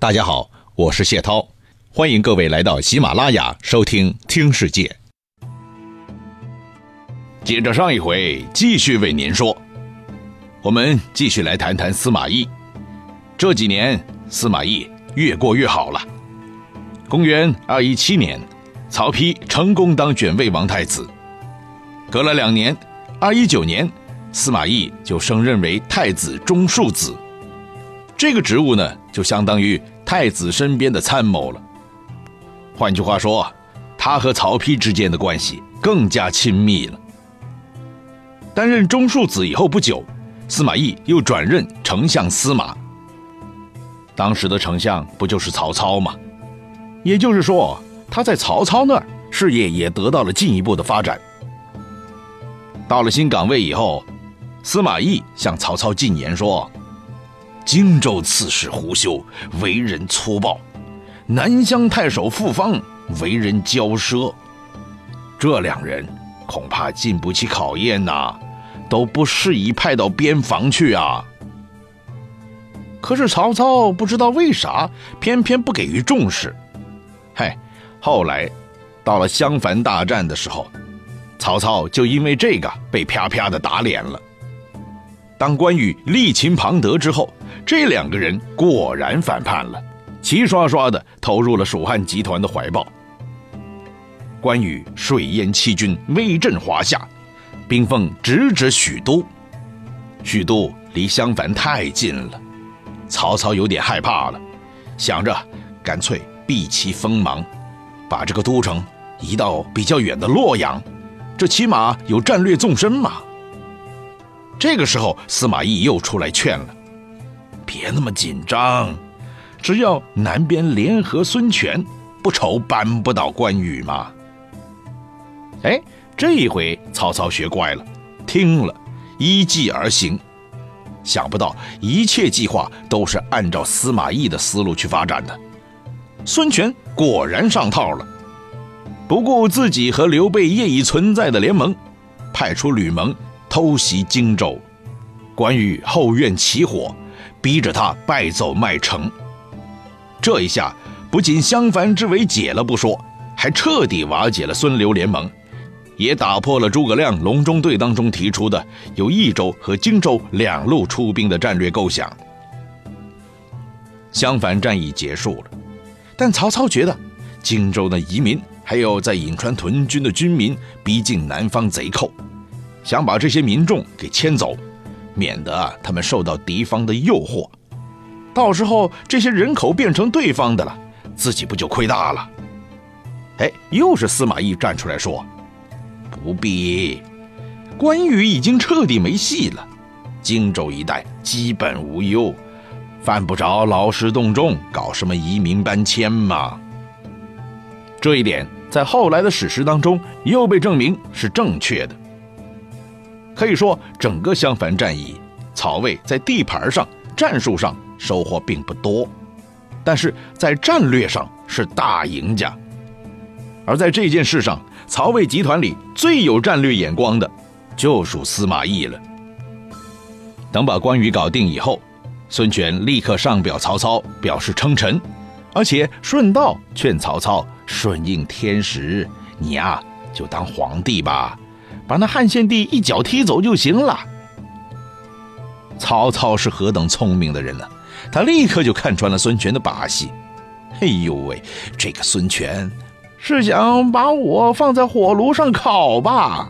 大家好，我是谢涛，欢迎各位来到喜马拉雅收听《听世界》。接着上一回，继续为您说，我们继续来谈谈司马懿。这几年，司马懿越过越好了。公元二一七年，曹丕成功当选魏王太子。隔了两年，二一九年，司马懿就升任为太子中庶子。这个职务呢，就相当于太子身边的参谋了。换句话说，他和曹丕之间的关系更加亲密了。担任中庶子以后不久，司马懿又转任丞相司马。当时的丞相不就是曹操吗？也就是说，他在曹操那儿事业也得到了进一步的发展。到了新岗位以后，司马懿向曹操进言说。荆州刺史胡修为人粗暴，南乡太守傅方为人骄奢，这两人恐怕经不起考验呐，都不适宜派到边防去啊。可是曹操不知道为啥，偏偏不给予重视。嗨，后来到了襄樊大战的时候，曹操就因为这个被啪啪的打脸了。当关羽力擒庞德之后，这两个人果然反叛了，齐刷刷的投入了蜀汉集团的怀抱。关羽水淹七军，威震华夏，兵锋直指许都。许都离襄樊太近了，曹操有点害怕了，想着干脆避其锋芒，把这个都城移到比较远的洛阳，这起码有战略纵深嘛。这个时候，司马懿又出来劝了：“别那么紧张，只要南边联合孙权，不愁扳不倒关羽嘛。”哎，这一回曹操学乖了，听了，依计而行。想不到一切计划都是按照司马懿的思路去发展的。孙权果然上套了，不顾自己和刘备业已存在的联盟，派出吕蒙。偷袭荆州，关羽后院起火，逼着他败走麦城。这一下不仅襄樊之围解了不说，还彻底瓦解了孙刘联盟，也打破了诸葛亮隆中对当中提出的由益州和荆州两路出兵的战略构想。襄樊战役结束了，但曹操觉得荆州的移民还有在颍川屯军的军民逼近南方贼寇。想把这些民众给迁走，免得他们受到敌方的诱惑，到时候这些人口变成对方的了，自己不就亏大了？哎，又是司马懿站出来说：“不必，关羽已经彻底没戏了，荆州一带基本无忧，犯不着劳师动众搞什么移民搬迁嘛。”这一点在后来的史实当中又被证明是正确的。可以说，整个襄樊战役，曹魏在地盘上、战术上收获并不多，但是在战略上是大赢家。而在这件事上，曹魏集团里最有战略眼光的，就属司马懿了。等把关羽搞定以后，孙权立刻上表曹操，表示称臣，而且顺道劝曹操顺应天时，你呀就当皇帝吧。把那汉献帝一脚踢走就行了。曹操是何等聪明的人呢？他立刻就看穿了孙权的把戏。哎呦喂，这个孙权是想把我放在火炉上烤吧？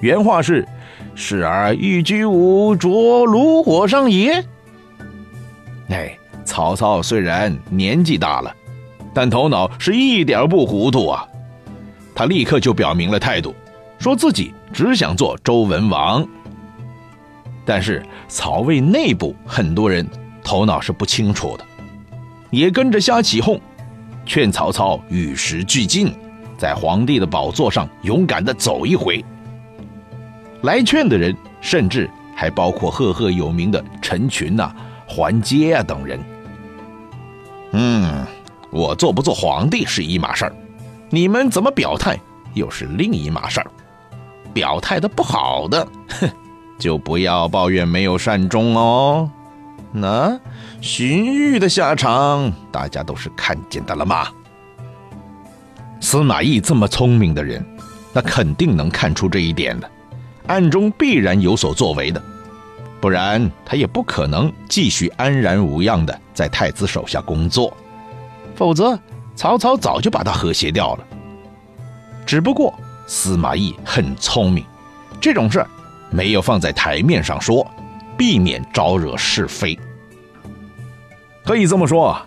原话是：“是而欲居吾着炉火上也。”哎，曹操虽然年纪大了，但头脑是一点不糊涂啊。他立刻就表明了态度。说自己只想做周文王，但是曹魏内部很多人头脑是不清楚的，也跟着瞎起哄，劝曹操与时俱进，在皇帝的宝座上勇敢的走一回。来劝的人甚至还包括赫赫有名的陈群呐、桓阶啊等人。嗯，我做不做皇帝是一码事儿，你们怎么表态又是另一码事儿。表态的不好的，哼，就不要抱怨没有善终哦。那荀彧的下场，大家都是看见的了吗？司马懿这么聪明的人，那肯定能看出这一点的，暗中必然有所作为的，不然他也不可能继续安然无恙的在太子手下工作，否则曹操早就把他和谐掉了。只不过司马懿很聪明，这种事没有放在台面上说，避免招惹是非。可以这么说，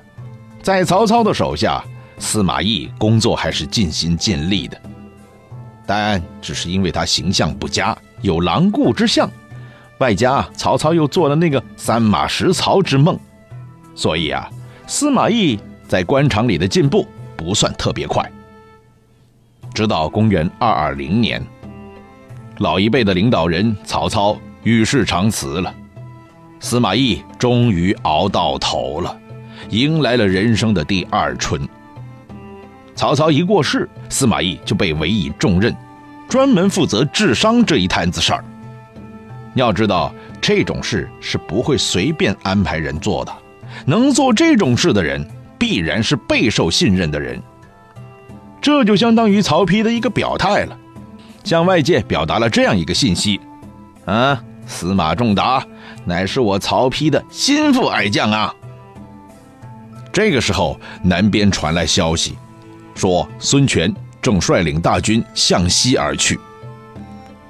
在曹操的手下。司马懿工作还是尽心尽力的，但只是因为他形象不佳，有狼顾之相，外加曹操又做了那个三马食曹之梦，所以啊，司马懿在官场里的进步不算特别快。直到公元二二零年，老一辈的领导人曹操与世长辞了，司马懿终于熬到头了，迎来了人生的第二春。曹操一过世，司马懿就被委以重任，专门负责治伤这一摊子事儿。要知道，这种事是不会随便安排人做的，能做这种事的人，必然是备受信任的人。这就相当于曹丕的一个表态了，向外界表达了这样一个信息：啊，司马仲达乃是我曹丕的心腹爱将啊。这个时候，南边传来消息。说孙权正率领大军向西而去，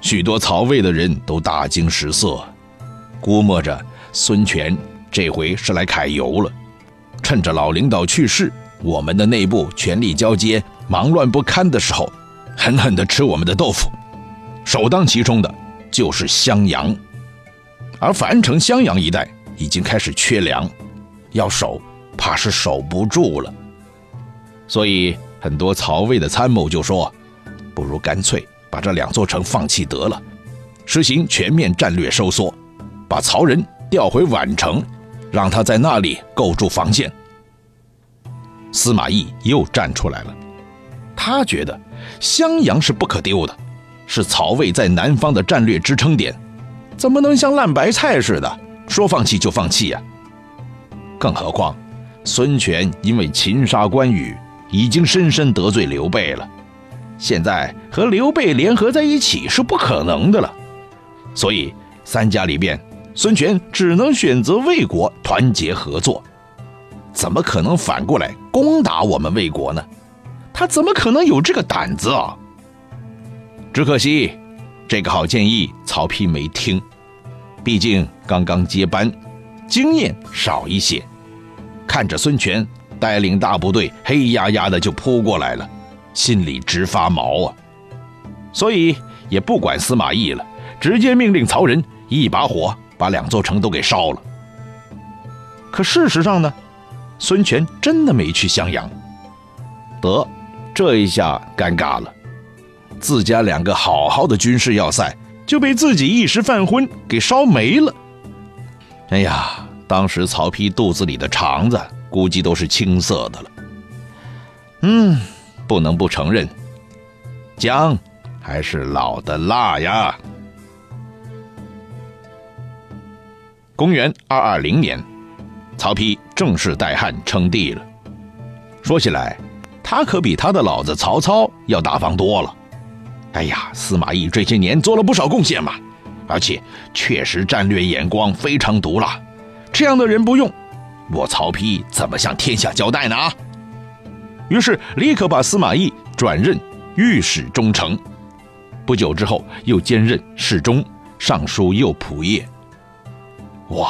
许多曹魏的人都大惊失色，估摸着孙权这回是来揩油了，趁着老领导去世，我们的内部权力交接忙乱不堪的时候，狠狠地吃我们的豆腐。首当其冲的就是襄阳，而樊城、襄阳一带已经开始缺粮，要守怕是守不住了，所以。很多曹魏的参谋就说：“不如干脆把这两座城放弃得了，实行全面战略收缩，把曹仁调回宛城，让他在那里构筑防线。”司马懿又站出来了，他觉得襄阳是不可丢的，是曹魏在南方的战略支撑点，怎么能像烂白菜似的说放弃就放弃呀？更何况，孙权因为擒杀关羽。已经深深得罪刘备了，现在和刘备联合在一起是不可能的了，所以三家里边，孙权只能选择魏国团结合作，怎么可能反过来攻打我们魏国呢？他怎么可能有这个胆子啊？只可惜，这个好建议曹丕没听，毕竟刚刚接班，经验少一些，看着孙权。带领大部队黑压压的就扑过来了，心里直发毛啊！所以也不管司马懿了，直接命令曹仁一把火把两座城都给烧了。可事实上呢，孙权真的没去襄阳。得，这一下尴尬了，自家两个好好的军事要塞就被自己一时犯昏给烧没了。哎呀，当时曹丕肚子里的肠子。估计都是青色的了。嗯，不能不承认，姜还是老的辣呀。公元二二零年，曹丕正式代汉称帝了。说起来，他可比他的老子曹操要大方多了。哎呀，司马懿这些年做了不少贡献嘛，而且确实战略眼光非常毒辣。这样的人不用。我曹丕怎么向天下交代呢？于是立刻把司马懿转任御史中丞，不久之后又兼任侍中、尚书右仆射。哇，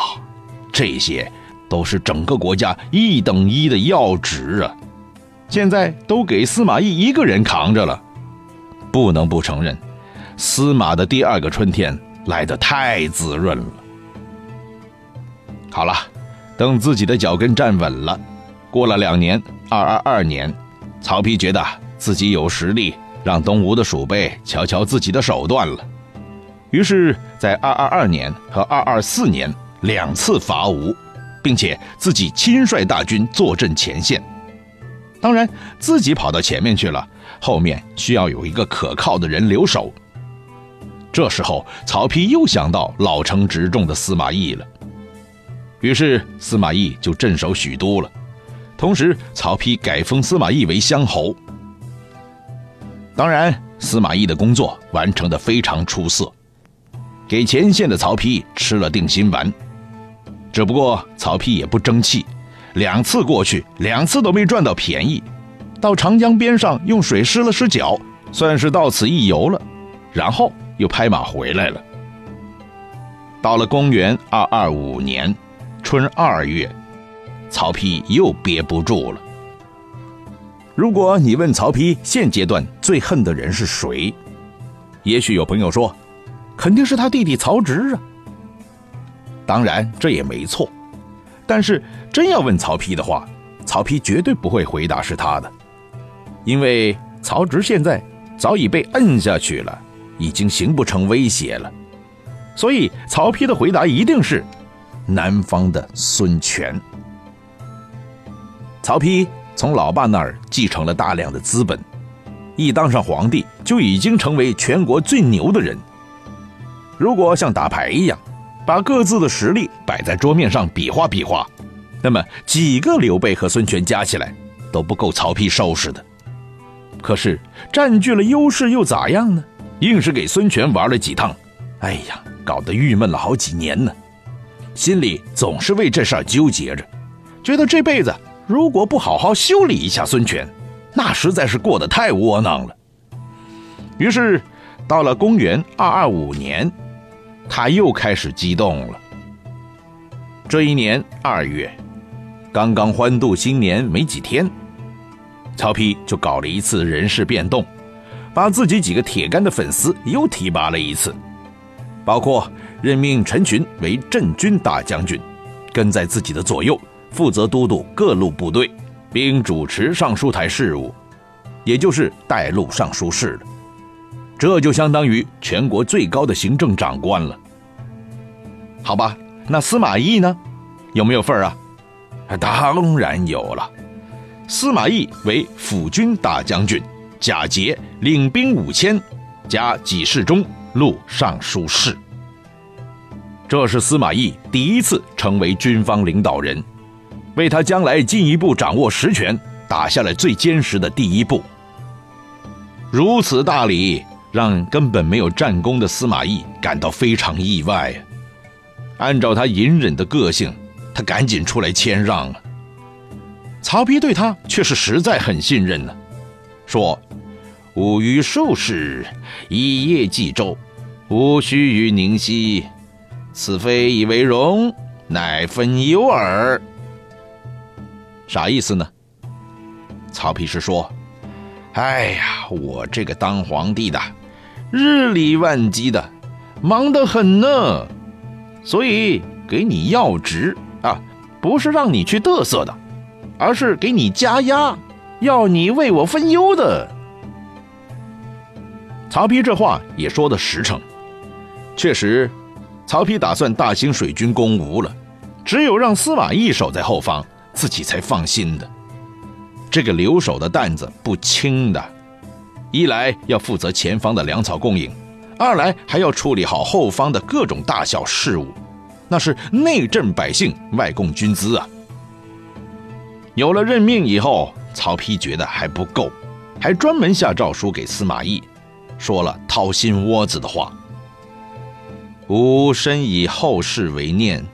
这些都是整个国家一等一的要职啊！现在都给司马懿一个人扛着了，不能不承认，司马的第二个春天来得太滋润了。好了。等自己的脚跟站稳了，过了两年，二二二年，曹丕觉得自己有实力让东吴的鼠辈瞧瞧自己的手段了，于是，在二二二年和二二四年两次伐吴，并且自己亲率大军坐镇前线。当然，自己跑到前面去了，后面需要有一个可靠的人留守。这时候，曹丕又想到老成执重的司马懿了。于是司马懿就镇守许都了。同时，曹丕改封司马懿为乡侯。当然，司马懿的工作完成的非常出色，给前线的曹丕吃了定心丸。只不过曹丕也不争气，两次过去，两次都没赚到便宜。到长江边上用水湿了湿脚，算是到此一游了，然后又拍马回来了。到了公元二二五年春二月，曹丕又憋不住了。如果你问曹丕现阶段最恨的人是谁，也许有朋友说，肯定是他弟弟曹植啊。当然这也没错，但是真要问曹丕的话，曹丕绝对不会回答是他的。因为曹植现在早已被摁下去了，已经形不成威胁了，所以曹丕的回答一定是南方的孙权。曹丕从老爸那儿继承了大量的资本，一当上皇帝就已经成为全国最牛的人。如果像打牌一样，把各自的实力摆在桌面上比划比划，那么几个刘备和孙权加起来都不够曹丕收拾的。可是占据了优势又咋样呢？硬是给孙权玩了几趟，哎呀，搞得郁闷了好几年呢。心里总是为这事儿纠结着，觉得这辈子如果不好好修理一下孙权，那实在是过得太窝囊了。于是，到了公元二二五年，他又开始激动了。这一年二月，刚刚欢度新年没几天。曹丕就搞了一次人事变动，把自己几个铁杆的粉丝又提拔了一次，包括任命陈群为镇军大将军，跟在自己的左右，负责都督各路部队，并主持尚书台事务，也就是带路尚书事了。这就相当于全国最高的行政长官了。好吧，那司马懿呢，有没有份儿啊？当然有了。司马懿为辅军大将军，假节领兵五千，加给事中、录尚书事。这是司马懿第一次成为军方领导人，为他将来进一步掌握实权打下了最坚实的第一步。如此大礼，让根本没有战功的司马懿感到非常意外。按照他隐忍的个性，他赶紧出来谦让了。曹丕对他却是实在很信任呢，说：“吾与术士一叶冀州，无需于宁息，此非以为荣，乃分忧耳。”啥意思呢？曹丕是说：“哎呀，我这个当皇帝的，日理万机的，忙得很呢，所以给你要职啊，不是让你去嘚瑟的。”而是给你加压，要你为我分忧的。曹丕这话也说的实诚，确实，曹丕打算大兴水军攻吴了，只有让司马懿守在后方，自己才放心的。这个留守的担子不轻的，一来要负责前方的粮草供应，二来还要处理好后方的各种大小事务，那是内镇百姓，外供军资啊。有了任命以后，曹丕觉得还不够，还专门下诏书给司马懿，说了掏心窝子的话：“吾深以后世为念，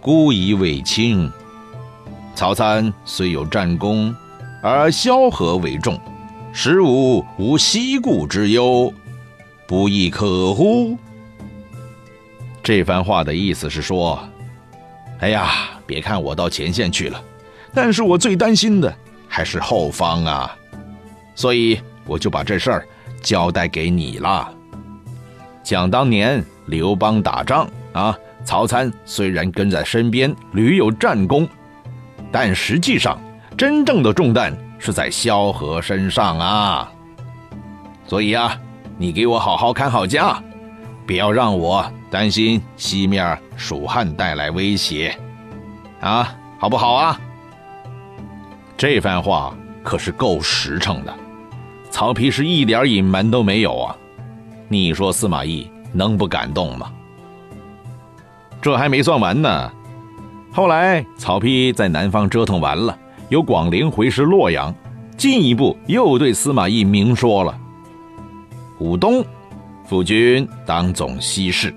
孤以委卿。曹参虽有战功，而萧何为重，使吾无西顾之忧，不亦可乎？”这番话的意思是说：“哎呀，别看我到前线去了。”但是我最担心的还是后方啊，所以我就把这事儿交代给你了。想当年刘邦打仗啊，曹参虽然跟在身边屡有战功，但实际上真正的重担是在萧何身上啊。所以啊，你给我好好看好家，不要让我担心西面蜀汉带来威胁，啊，好不好啊？这番话可是够实诚的，曹丕是一点隐瞒都没有啊！你说司马懿能不感动吗？这还没算完呢，后来曹丕在南方折腾完了，由广陵回师洛阳，进一步又对司马懿明说了：武东，辅君当总西市；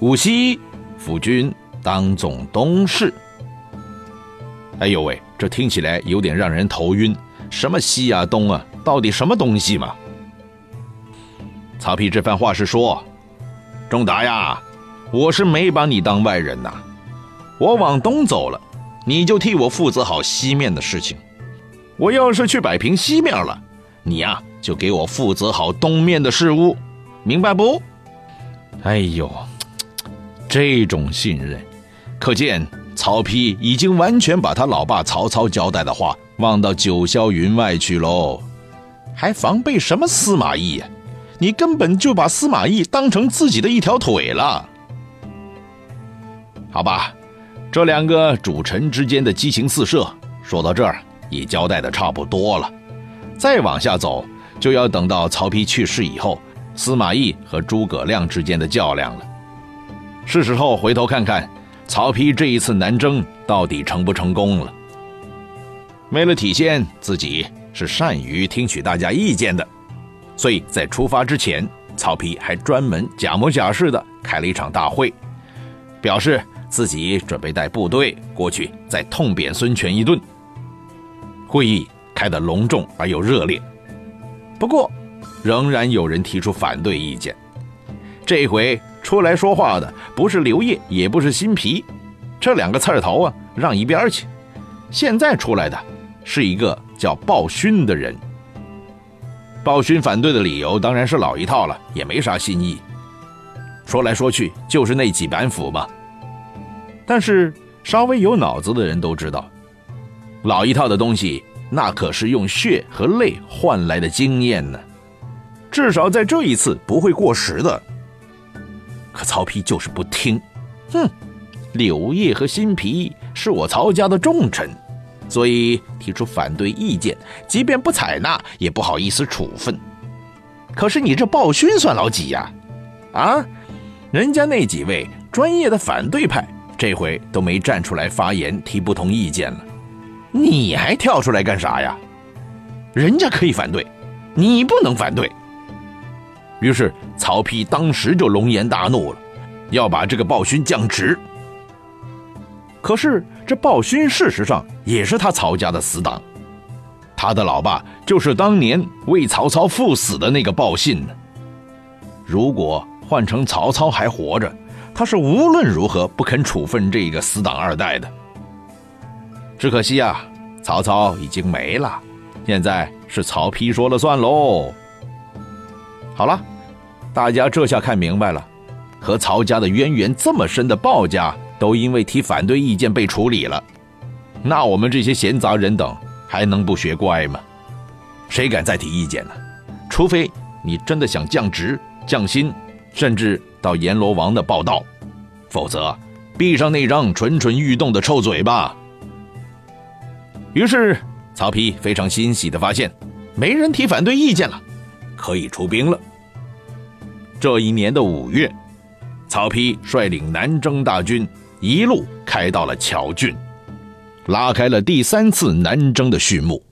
武西，辅君当总东市。哎呦喂，这听起来有点让人头晕。什么西啊东啊，到底什么东西嘛？曹丕这番话是说：“仲达呀，我是没把你当外人呐。我往东走了，你就替我负责好西面的事情。我要是去摆平西面了，你呀就给我负责好东面的事务，明白不？”哎呦，这种信任，可见曹丕已经完全把他老爸曹操交代的话忘到九霄云外去喽，还防备什么司马懿呀？你根本就把司马懿当成自己的一条腿了，好吧？这两个主臣之间的激情四射，说到这儿也交代的差不多了。再往下走，就要等到曹丕去世以后，司马懿和诸葛亮之间的较量了。是时候回头看看，曹丕这一次南征到底成不成功了？为了体现自己是善于听取大家意见的。所以在出发之前，曹丕还专门假模假式的开了一场大会，表示自己准备带部队过去再痛扁孙权一顿。会议开得隆重而又热烈，不过仍然有人提出反对意见。这回出来说话的不是刘烨，也不是辛毗，这两个刺儿头啊，让一边去。现在出来的是一个叫鲍勋的人。鲍勋反对的理由当然是老一套了，也没啥新意。说来说去就是那几板斧嘛。但是稍微有脑子的人都知道，老一套的东西那可是用血和泪换来的经验呢，至少在这一次不会过时的。可曹丕就是不听，哼，柳叶和辛毗是我曹家的重臣。所以提出反对意见，即便不采纳，也不好意思处分。可是你这暴勋算老几呀？啊，人家那几位专业的反对派，这回都没站出来发言提不同意见了，你还跳出来干啥呀？人家可以反对，你不能反对。于是曹丕当时就龙颜大怒了，要把这个鲍勋降职。可是这鲍勋事实上也是他曹家的死党，他的老爸就是当年为曹操赴死的那个鲍信呢。如果换成曹操还活着，他是无论如何不肯处分这个死党二代的。只可惜啊，曹操已经没了，现在是曹丕说了算喽。好了，大家这下看明白了，和曹家的渊源这么深的鲍家。都因为提反对意见被处理了，那我们这些闲杂人等还能不学乖吗？谁敢再提意见呢？除非你真的想降职、降薪，甚至到阎罗王的报道，否则闭上那张蠢蠢欲动的臭嘴巴。于是曹丕非常欣喜地发现，没人提反对意见了，可以出兵了。这一年的五月，曹丕率领南征大军。一路开到了谯郡，拉开了第三次南征的序幕。